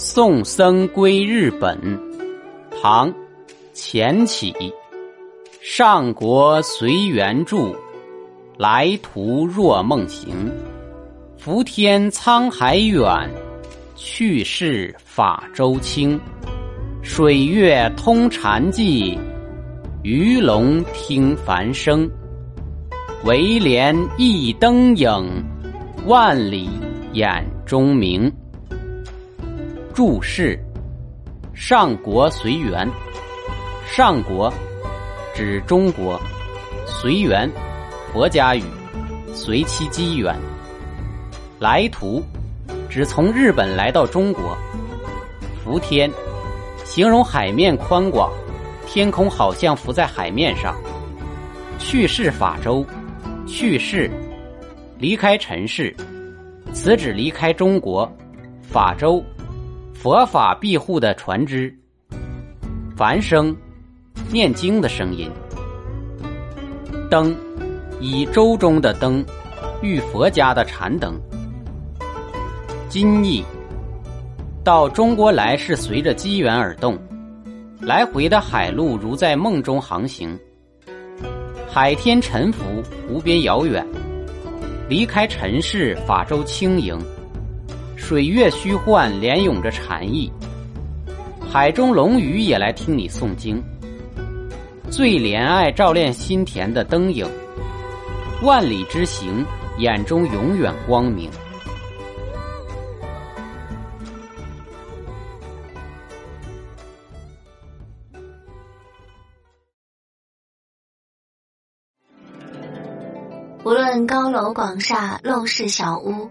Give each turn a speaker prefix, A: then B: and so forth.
A: 送僧归日本，唐·钱起。上国随缘住，来途若梦行。浮天沧海远，去世法舟轻。水月通禅寂，鱼龙听梵声。唯怜一灯影，万里眼中明。注释：上国随缘，上国指中国，随缘佛家语，随其机缘。来途指从日本来到中国。浮天形容海面宽广，天空好像浮在海面上。去世法舟，去世离开尘世，此指离开中国。法舟。佛法庇护的船只，梵声，念经的声音。灯，以舟中的灯，喻佛家的禅灯。今意，到中国来是随着机缘而动，来回的海路如在梦中航行。海天沉浮，无边遥远，离开尘世，法舟轻盈。水月虚幻，连涌着禅意。海中龙鱼也来听你诵经。最怜爱照亮心田的灯影，万里之行，眼中永远光明。
B: 无论高楼广厦，陋室小屋。